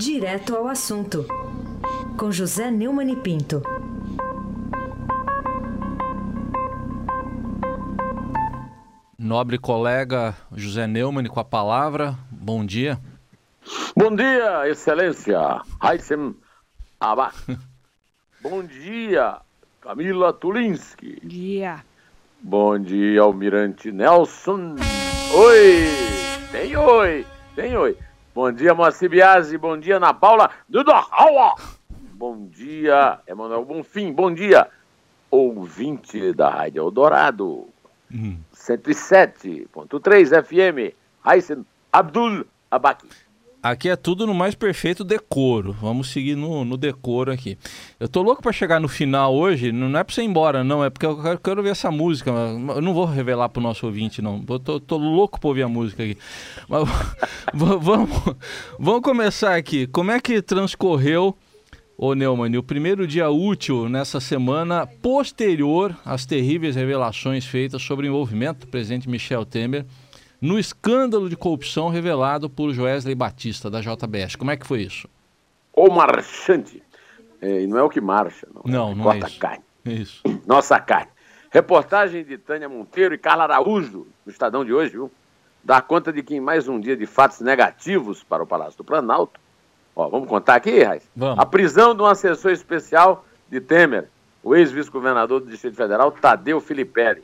Direto ao assunto, com José Neumann e Pinto. Nobre colega José Neumann com a palavra. Bom dia. Bom dia, Excelência. Heissem Abak. Bom dia, Camila Tulinski. Dia. Bom dia, Almirante Nelson. Oi! Tem oi! Tem oi! Bom dia, Moacir Biasi. Bom dia, Ana Paula Dudohaua. Bom dia, Emanuel Bonfim. Bom dia, ouvinte da Rádio Eldorado. Hum. 107.3 FM. Heisen Abdul Abaki. Aqui é tudo no mais perfeito decoro. Vamos seguir no, no decoro aqui. Eu tô louco para chegar no final hoje. Não é para você ir embora, não. É porque eu quero, quero ver essa música. Eu não vou revelar pro nosso ouvinte, não. Eu tô, tô louco para ouvir a música aqui. Mas vamos, vamos começar aqui. Como é que transcorreu, ô Neumann, o primeiro dia útil nessa semana posterior às terríveis revelações feitas sobre o envolvimento do presidente Michel Temer no escândalo de corrupção revelado por Joesley Batista, da JBS. Como é que foi isso? O marchante. É, não é o que marcha, não. Não, é não corta é isso. carne. Isso. Nossa carne. Reportagem de Tânia Monteiro e Carla Araújo, no Estadão de hoje, viu? Dá conta de que em mais um dia de fatos negativos para o Palácio do Planalto, ó, vamos contar aqui, Raiz? Vamos. A prisão de um assessor especial de Temer, o ex-vice-governador do Distrito Federal, Tadeu Filipelli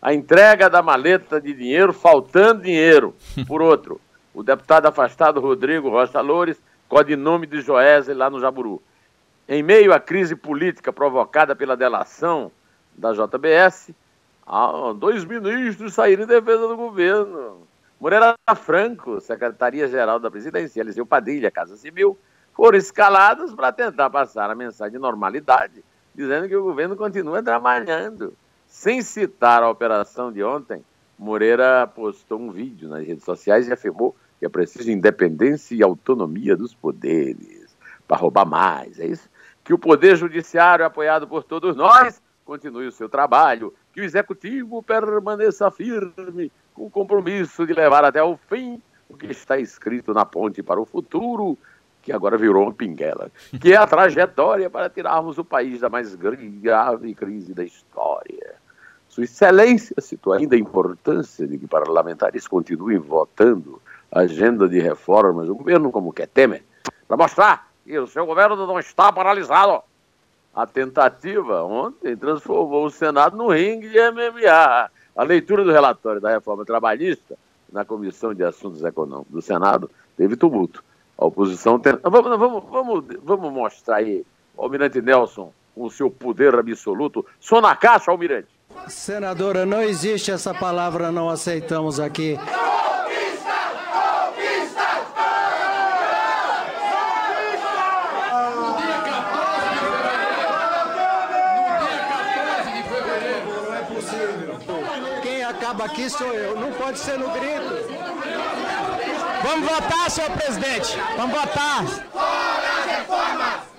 a entrega da maleta de dinheiro faltando dinheiro. Por outro, o deputado afastado Rodrigo Rocha Loures, codinome de Joésley lá no Jaburu. Em meio à crise política provocada pela delação da JBS, dois ministros saíram em defesa do governo. Moreira Franco, secretaria-geral da presidência, Eliseu Padilha, Casa Civil, foram escalados para tentar passar a mensagem de normalidade, dizendo que o governo continua trabalhando. Sem citar a operação de ontem, Moreira postou um vídeo nas redes sociais e afirmou que é preciso independência e autonomia dos poderes para roubar mais. É isso? Que o Poder Judiciário, apoiado por todos nós, continue o seu trabalho, que o Executivo permaneça firme com o compromisso de levar até o fim o que está escrito na ponte para o futuro, que agora virou uma pinguela, que é a trajetória para tirarmos o país da mais grave crise da história. Sua Excelência citou ainda a importância de que parlamentares continuem votando a agenda de reformas do governo, como quer Temer, para mostrar que o seu governo não está paralisado. A tentativa ontem transformou o Senado no ringue de MMA. A leitura do relatório da reforma trabalhista na Comissão de Assuntos Econômicos do Senado teve tumulto. A oposição tenta... vamos, vamos, vamos, vamos mostrar aí, Almirante Nelson, com o seu poder absoluto. Só na caixa, Almirante. Senadora, não existe essa palavra, não aceitamos aqui. Quem acaba aqui sou eu, não pode ser no grito. Vamos votar, senhor presidente. Vamos votar. Fora as reformas!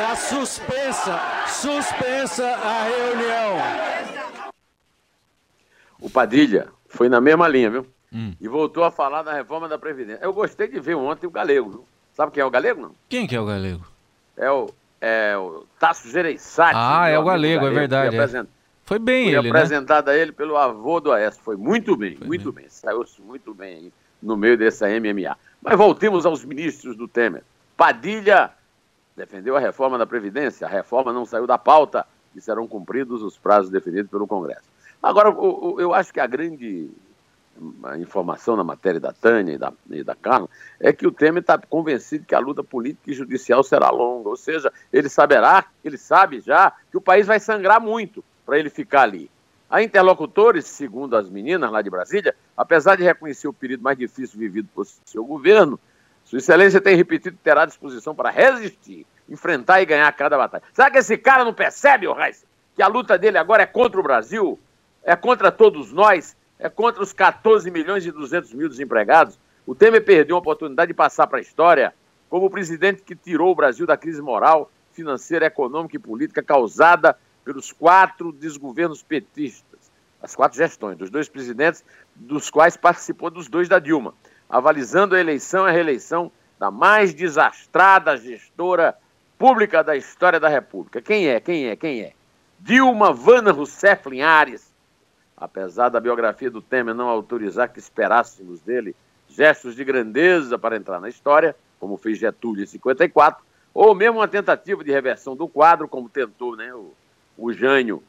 Está suspensa, suspensa a reunião. O Padilha foi na mesma linha, viu? Hum. E voltou a falar da reforma da Previdência. Eu gostei de ver ontem o Galego, viu? Sabe quem é o Galego, não? Quem que é o Galego? É o, é o Tasso Gereissati. Ah, é o Galego, Galego, é verdade. É. Foi bem foi ele, apresentado né? a ele pelo avô do Aécio. Foi muito bem, foi muito bem. bem. Saiu-se muito bem aí no meio dessa MMA. Mas voltemos aos ministros do Temer. Padilha defendeu a reforma da Previdência. A reforma não saiu da pauta e serão cumpridos os prazos definidos pelo Congresso. Agora, eu acho que a grande informação na matéria da Tânia e da, e da Carla é que o Temer está convencido que a luta política e judicial será longa. Ou seja, ele saberá, ele sabe já que o país vai sangrar muito para ele ficar ali. Há interlocutores, segundo as meninas lá de Brasília, apesar de reconhecer o período mais difícil vivido por seu governo, Sua Excelência tem repetido que terá disposição para resistir, enfrentar e ganhar cada batalha. Será que esse cara não percebe, o Reis, que a luta dele agora é contra o Brasil, é contra todos nós, é contra os 14 milhões e 200 mil desempregados? O Temer perdeu a oportunidade de passar para a história como o presidente que tirou o Brasil da crise moral, financeira, econômica e política causada pelos quatro desgovernos petistas, as quatro gestões, dos dois presidentes, dos quais participou dos dois da Dilma. Avalizando a eleição e a reeleição da mais desastrada gestora pública da história da República. Quem é? Quem é? Quem é? Dilma Vana Rousseff Linhares. Apesar da biografia do Temer não autorizar que esperássemos dele gestos de grandeza para entrar na história, como fez Getúlio em 54, ou mesmo uma tentativa de reversão do quadro, como tentou né, o, o Jânio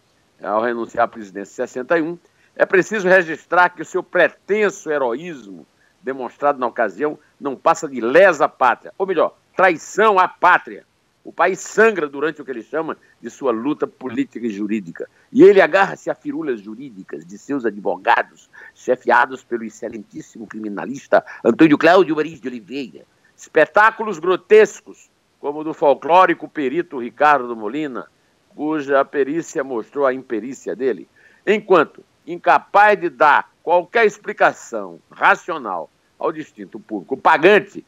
ao renunciar à presidência em 61, é preciso registrar que o seu pretenso heroísmo demonstrado na ocasião não passa de lesa pátria, ou melhor, traição à pátria. O país sangra durante o que ele chama de sua luta política e jurídica. E ele agarra-se a firulas jurídicas de seus advogados, chefiados pelo excelentíssimo criminalista Antônio Cláudio Maris de Oliveira. Espetáculos grotescos, como o do folclórico perito Ricardo Molina, cuja perícia mostrou a imperícia dele, enquanto incapaz de dar qualquer explicação racional ao distinto público pagante,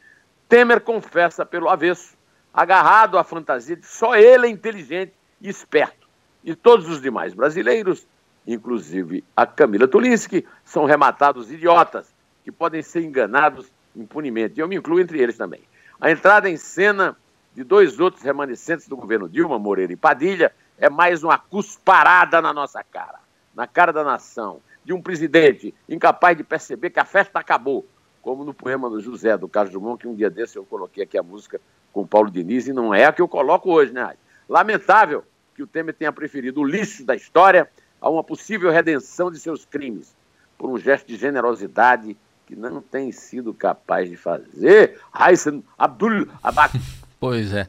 Temer confessa pelo avesso, agarrado à fantasia de só ele é inteligente e esperto. E todos os demais brasileiros, inclusive a Camila Tulinski, são rematados idiotas que podem ser enganados impunemente. E eu me incluo entre eles também. A entrada em cena de dois outros remanescentes do governo Dilma, Moreira e Padilha, é mais uma cusparada na nossa cara, na cara da nação, de um presidente incapaz de perceber que a festa acabou, como no poema do José, do Carlos Drummond, que um dia desse eu coloquei aqui a música com Paulo Diniz, e não é a que eu coloco hoje, né? Lamentável que o Temer tenha preferido o lixo da história a uma possível redenção de seus crimes, por um gesto de generosidade que não tem sido capaz de fazer. Hassan Abdul Abak. Pois é.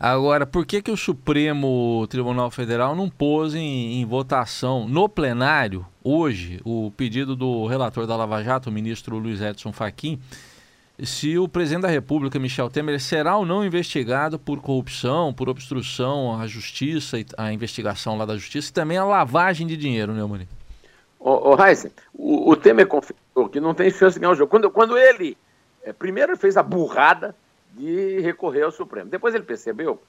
Agora, por que, que o Supremo Tribunal Federal não pôs em, em, votação no plenário, hoje, o pedido do relator da Lava Jato, o ministro Luiz Edson Fachin, se o presidente da República, Michel Temer, será ou não investigado por corrupção, por obstrução à justiça, a investigação lá da justiça e também a lavagem de dinheiro, né, Mani? Ô, ô Heisen, o, o, Temer confessou que não tem chance de ganhar o jogo. Quando, quando ele, é, primeiro, fez a burrada de recorrer ao Supremo. Depois ele percebeu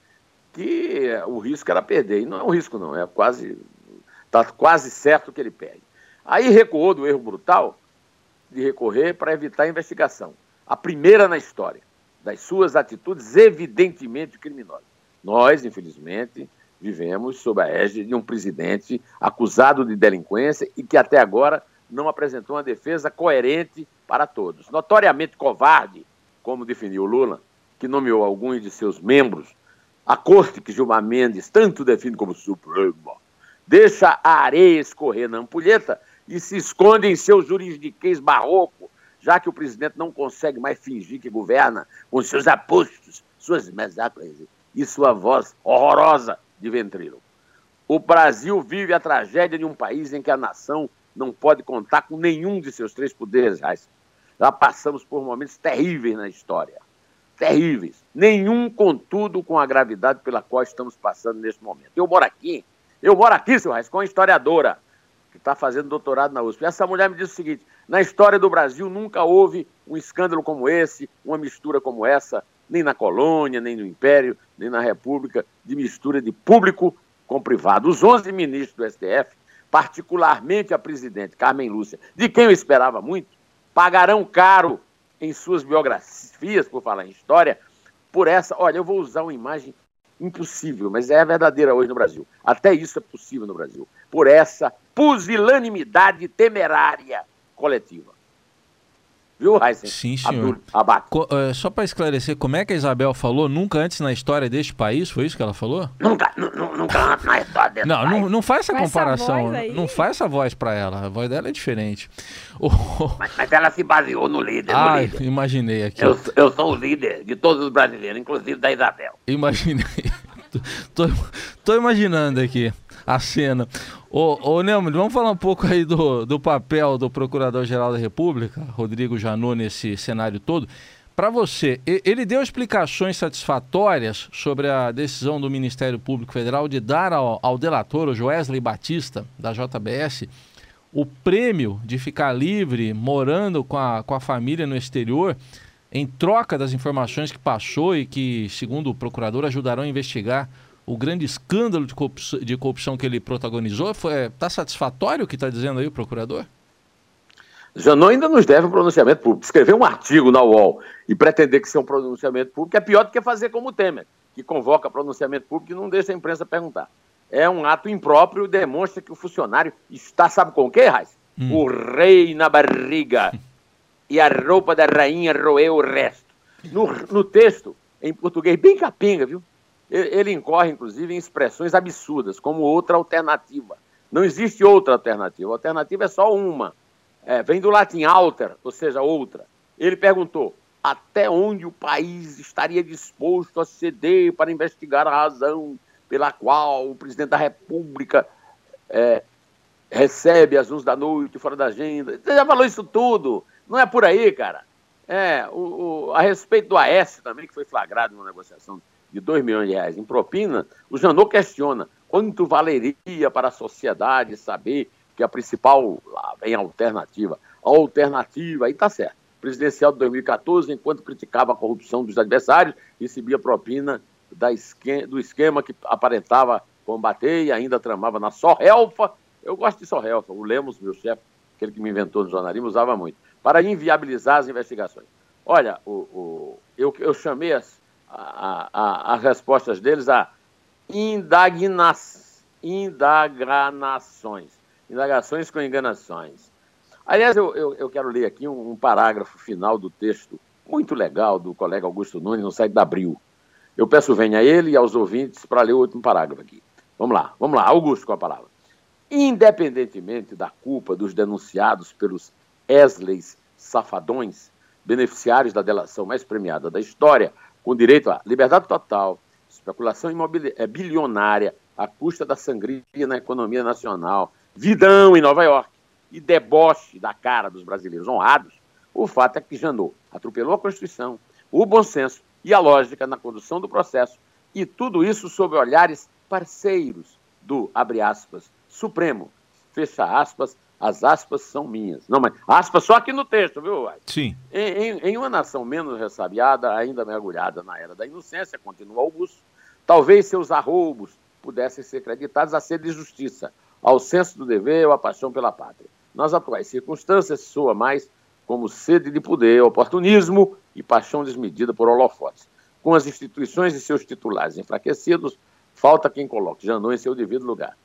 que o risco era perder. E não é um risco, não. É quase. Está quase certo que ele perde. Aí recuou do erro brutal de recorrer para evitar a investigação. A primeira na história das suas atitudes evidentemente criminosas. Nós, infelizmente, vivemos sob a égide de um presidente acusado de delinquência e que até agora não apresentou uma defesa coerente para todos. Notoriamente covarde, como definiu Lula, que nomeou alguns de seus membros, a corte que Gilmar Mendes tanto define como Suprema, deixa a areia escorrer na ampulheta e se esconde em seu juridiquês barroco, já que o presidente não consegue mais fingir que governa com seus apostos, suas mesacles e sua voz horrorosa de ventríloco. O Brasil vive a tragédia de um país em que a nação não pode contar com nenhum de seus três poderes. Já passamos por momentos terríveis na história terríveis. Nenhum, contudo, com a gravidade pela qual estamos passando neste momento. Eu moro aqui, eu moro aqui, seu Reis, com uma historiadora que está fazendo doutorado na USP. Essa mulher me disse o seguinte: na história do Brasil nunca houve um escândalo como esse, uma mistura como essa, nem na colônia, nem no Império, nem na República, de mistura de público com privado. Os 11 ministros do STF, particularmente a presidente Carmen Lúcia, de quem eu esperava muito, pagarão caro em suas biografias, por falar em história, por essa. Olha, eu vou usar uma imagem impossível, mas é verdadeira hoje no Brasil. Até isso é possível no Brasil. Por essa pusilanimidade temerária coletiva. Viu, Heisen? Sim, senhor. Co uh, só para esclarecer, como é que a Isabel falou? Nunca antes na história deste país? Foi isso que ela falou? Nunca, nunca antes na história deste não, país. Não, não faz essa Com comparação. Essa não faz essa voz para ela. A voz dela é diferente. Oh. Mas, mas, ela se baseou no líder. Ah, no líder. imaginei aqui. Eu, eu sou o líder de todos os brasileiros, inclusive da Isabel. Imaginei. tô, tô imaginando aqui a cena. Ô, ô Neumann, vamos falar um pouco aí do, do papel do Procurador-Geral da República, Rodrigo Janot, nesse cenário todo. Para você, ele deu explicações satisfatórias sobre a decisão do Ministério Público Federal de dar ao, ao delator, o Joesley Batista, da JBS, o prêmio de ficar livre, morando com a, com a família no exterior, em troca das informações que passou e que, segundo o procurador, ajudarão a investigar o grande escândalo de corrupção, de corrupção que ele protagonizou? Está satisfatório o que está dizendo aí o procurador? Janot ainda nos deve um pronunciamento público. Escrever um artigo na UOL e pretender que seja um pronunciamento público é pior do que fazer como o Temer, que convoca pronunciamento público e não deixa a imprensa perguntar. É um ato impróprio e demonstra que o funcionário está, sabe com o quê, Raiz? Hum. O rei na barriga e a roupa da rainha roeu o resto. No, no texto, em português, bem capenga, viu? Ele incorre, inclusive, em expressões absurdas, como outra alternativa. Não existe outra alternativa. A alternativa é só uma. É, vem do latim alter, ou seja, outra. Ele perguntou até onde o país estaria disposto a ceder para investigar a razão pela qual o presidente da República é, recebe às 11 da noite fora da agenda. Você já falou isso tudo. Não é por aí, cara. É, o, o, a respeito do AS também, que foi flagrado numa negociação de 2 milhões de reais em propina, o Janot questiona quanto valeria para a sociedade saber que a principal, lá vem a alternativa, a alternativa, aí está certo, presidencial de 2014, enquanto criticava a corrupção dos adversários, recebia propina da esquema, do esquema que aparentava combater e ainda tramava na Sorrelfa. Eu gosto de Sorrelfa, o Lemos, meu chefe, aquele que me inventou no jornalismo, usava muito, para inviabilizar as investigações. Olha, o, o eu, eu chamei as, a, a, as respostas deles a indagações, indagações com enganações. Aliás, eu, eu, eu quero ler aqui um, um, parágrafo final do texto muito legal do colega Augusto Nunes no site da Abril. Eu peço venha a ele e aos ouvintes para ler o último parágrafo aqui. Vamos lá, vamos lá, Augusto com a palavra. Independentemente da culpa dos denunciados pelos Esleys safadões, beneficiários da delação mais premiada da história, com direito à liberdade total, especulação imobiliária é, bilionária à custa da sangria na economia nacional, vidão em Nova York e deboche da cara dos brasileiros honrados, o fato é que Janot atropelou a Constituição, o bom senso e a lógica na condução do processo, e tudo isso sob olhares parceiros do, abre aspas, Supremo, fecha aspas, as aspas são minhas. Não, mas aspas só aqui no texto, viu, Sim. Em, em, em, uma nação menos ressabiada, ainda mergulhada na era da inocência, continua Augusto, talvez seus arroubos pudessem ser creditados a sede de justiça, ao senso do dever ou à paixão pela pátria. Nas atuais circunstâncias, soa mais como sede de poder, oportunismo e paixão desmedida por holofotes. Com as instituições e seus titulares enfraquecidos, falta quem coloque Janot em seu devido lugar.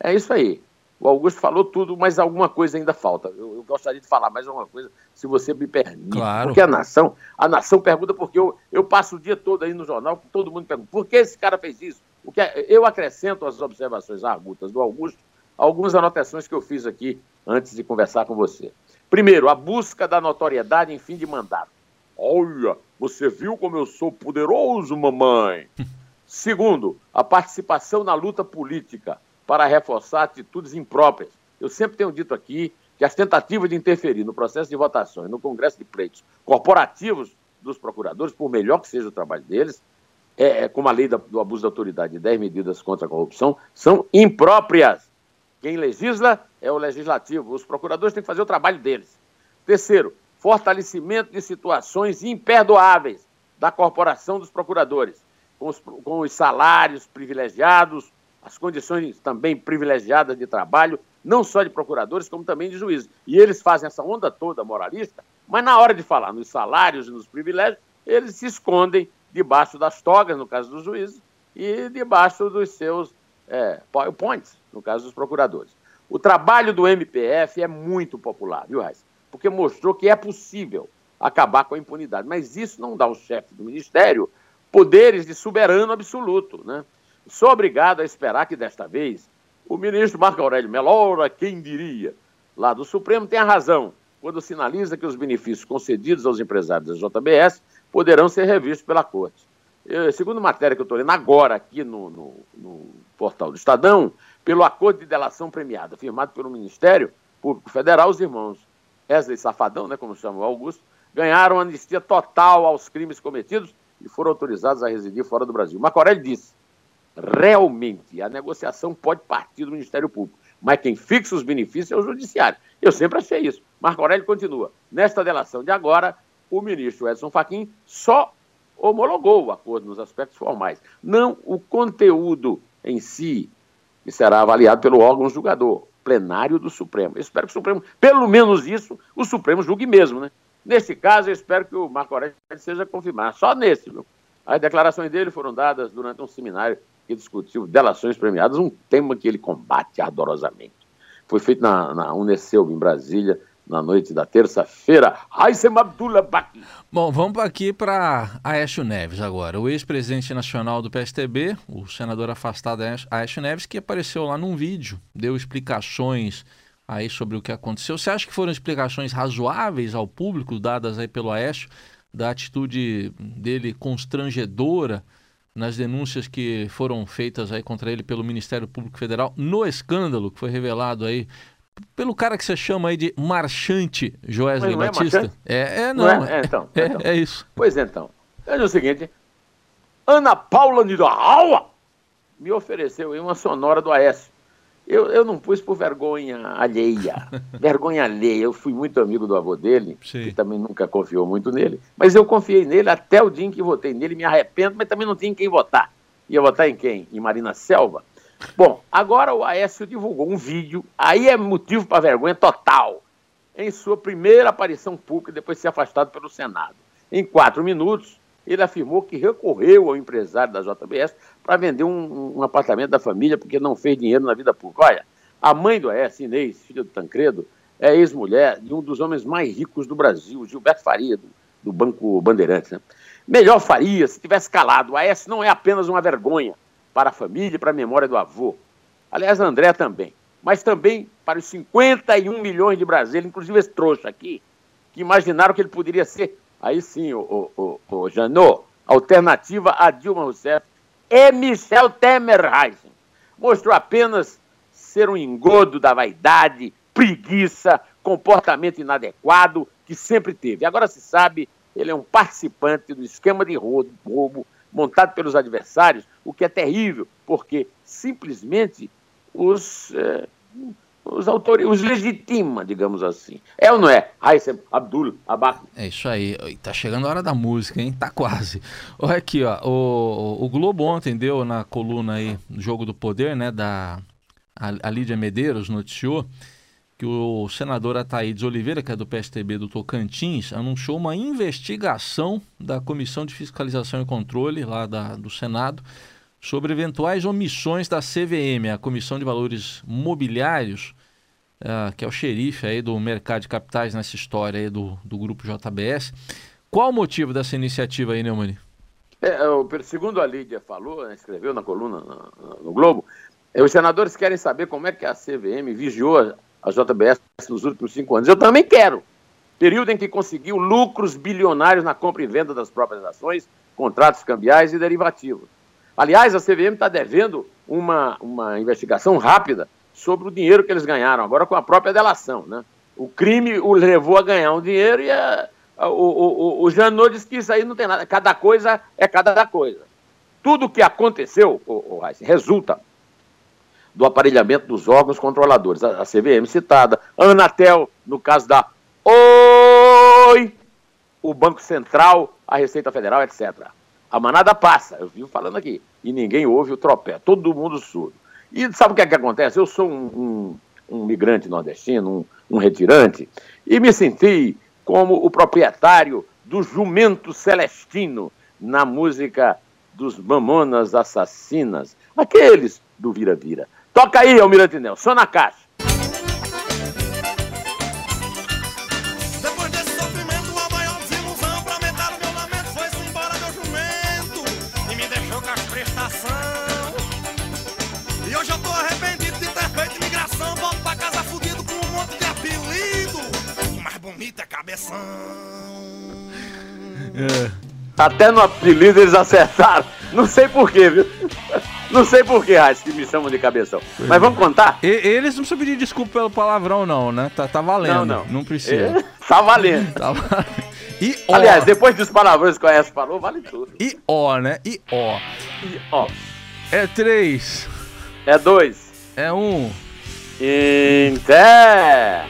É isso aí. O Augusto falou tudo, mas alguma coisa ainda falta. Eu, eu, gostaria de falar mais alguma coisa, se você me permite. Claro. Porque a nação, a nação pergunta, porque eu, eu passo o dia todo aí no jornal, todo mundo pergunta, por que esse cara fez isso? O que é, eu acrescento às observações argutas do Augusto algumas anotações que eu fiz aqui antes de conversar com você. Primeiro, a busca da notoriedade em fim de mandato. Olha, você viu como eu sou poderoso, mamãe? Segundo, a participação na luta política para reforçar atitudes impróprias. Eu sempre tenho dito aqui que as tentativas de interferir no processo de votações, no Congresso de Pleitos corporativos dos procuradores, por melhor que seja o trabalho deles, é, é como a lei do abuso da autoridade e 10 medidas contra a corrupção, são impróprias. Quem legisla é o legislativo. Os procuradores têm que fazer o trabalho deles. Terceiro, fortalecimento de situações imperdoáveis da corporação dos procuradores, com os, com os salários privilegiados, as condições também privilegiadas de trabalho, não só de procuradores, como também de juízes. E eles fazem essa onda toda moralista, mas na hora de falar nos salários e nos privilégios, eles se escondem debaixo das togas, no caso dos juízes, e debaixo dos seus é, PowerPoints, no caso dos procuradores. O trabalho do MPF é muito popular, viu, Raiz? Porque mostrou que é possível acabar com a impunidade. Mas isso não dá ao chefe do Ministério poderes de soberano absoluto, né? Sou obrigado a esperar que desta vez o ministro Marco Aurélio Melora, quem diria, lá do Supremo, tenha razão quando sinaliza que os benefícios concedidos aos empresários da JBS poderão ser revistos pela Corte. Eu, segundo matéria que eu estou lendo agora aqui no, no, no, portal do Estadão, pelo acordo de delação premiada firmado pelo Ministério Público Federal, os irmãos Wesley Safadão, né, como chama o Augusto, ganharam anistia total aos crimes cometidos e foram autorizados a residir fora do Brasil. Marco Aurélio disse realmente a negociação pode partir do Ministério Público, mas quem fixa os benefícios é o Judiciário. Eu sempre achei isso. Marco Aurélio continua. Nesta delação de agora, o ministro Edson Fachin só homologou o acordo nos aspectos formais, não o conteúdo em si, que será avaliado pelo órgão julgador, plenário do Supremo. Eu espero que o Supremo, pelo menos isso, o Supremo julgue mesmo, né? Nesse caso, eu espero que o Marco Aurélio seja confirmado, só nesse, viu? As declarações dele foram dadas durante um seminário que discutiu delações premiadas, um tema que ele combate ardorosamente. Foi feito na, na Uniceu, em Brasília, na noite da terça-feira. Raissem Abdullah Baki. Bom, vamos aqui para Aécio Neves agora. O ex-presidente nacional do PSTB, o senador afastado Aécio Neves, que apareceu lá num vídeo, deu explicações aí sobre o que aconteceu. Você acha que foram explicações razoáveis ao público dadas aí pelo Aécio, da atitude dele constrangedora nas denúncias que foram feitas aí contra ele pelo Ministério Público Federal no escândalo que foi revelado aí pelo cara que você chama aí de marchante Joesley não é Batista. marchante? É, é, não. Não é? É, então, É, então. é isso. Pois então, é o seguinte, Ana Paula Nidahawa me ofereceu aí uma sonora do Aécio. Eu, eu não pus por vergonha alheia. vergonha alheia. Eu fui muito amigo do avô dele, Sim. que também nunca confiou muito nele. Mas eu confiei nele até o dia em que votei nele. Me arrependo, mas também não tinha em quem votar. Ia votar em quem? Em Marina Selva? Bom, agora o Aécio divulgou um vídeo, aí é motivo para vergonha total, em sua primeira aparição pública depois de ser afastado pelo Senado. Em quatro minutos, ele afirmou que recorreu ao empresário da JBS para vender um, um apartamento da família porque não fez dinheiro na vida pública. Olha, a mãe do Aécio, Inês, filha do Tancredo, é ex-mulher de um dos homens mais ricos do Brasil, Gilberto Faria, do, do Banco Bandeirantes. Né? Melhor faria se tivesse calado. O Aécio não é apenas uma vergonha para a família e para a memória do avô. Aliás, André também. Mas também para os 51 milhões de brasileiros, inclusive esse trouxa aqui, que imaginaram que ele poderia ser, aí sim, o, o, o, o Janot, alternativa a Dilma Rousseff, e Michel Temer Heisen. Mostrou apenas ser um engodo da vaidade, preguiça, comportamento inadequado que sempre teve. Agora se sabe, ele é um participante do esquema de roubo montado pelos adversários, o que é terrível, porque simplesmente os, eh, os autores, os legitima, digamos assim. É ou não é? Raissem Abdul Abak. É isso aí. Tá chegando a hora da música, hein? Tá quase. Olha aqui, ó. O, o Globo ontem deu na coluna aí, Jogo do Poder, né? Da a, a Lídia Medeiros noticiou que o senador Ataídes Oliveira, que é do PSTB do Tocantins, anunciou uma investigação da Comissão de Fiscalização e Controle lá da, do Senado sobre eventuais omissões da CVM, a Comissão de Valores Mobiliários, ah, que é o xerife aí do mercado de capitais nessa história aí do, do grupo JBS. Qual o motivo dessa iniciativa aí, Neumani? É, o- segundo a Lídia falou, né, escreveu na coluna no, no Globo, é, os senadores querem saber como é que a CVM vigiou a, a JBS nos últimos cinco anos. Eu também quero. Período em que conseguiu lucros bilionários na compra e venda das próprias ações, contratos cambiais e derivativos. Aliás, a CVM está devendo uma, uma investigação rápida sobre o dinheiro que eles ganharam, agora com a própria delação. Né? O crime o levou a ganhar um dinheiro e a- a- o, o, o, Janot disse que isso aí não tem nada. Cada coisa é cada coisa. Tudo o que aconteceu, o, o Heisen, resulta do aparelhamento dos órgãos controladores. A, a CVM citada, a Anatel, no caso da Oi, o Banco Central, a Receita Federal, etc. A manada passa, eu vivo falando aqui, e ninguém ouve o tropé, todo mundo surdo. E sabe o que é que acontece? Eu sou um, um, um migrante nordestino, um, um retirante, e me senti como o proprietário do jumento celestino na música dos Mamonas Assassinas, aqueles do Vira-Vira. Toca aí, Almirante Nelson, na caixa. É cabeção. Até no apelido eles acertaram. Não sei porquê, viu? Não sei porquê, Raiz, que me chamam de cabeção. Mas vamos contar? E- eles não precisam pedir desculpa pelo palavrão, não, né? Tá, tá valendo. Não, não. Não precisa. É, tá valendo. Tá valendo. E ó. Aliás, depois dos palavrões que o Aécio falou, vale tudo. E ó, né? E ó. E, ó, É três. é dois. É um. Inter.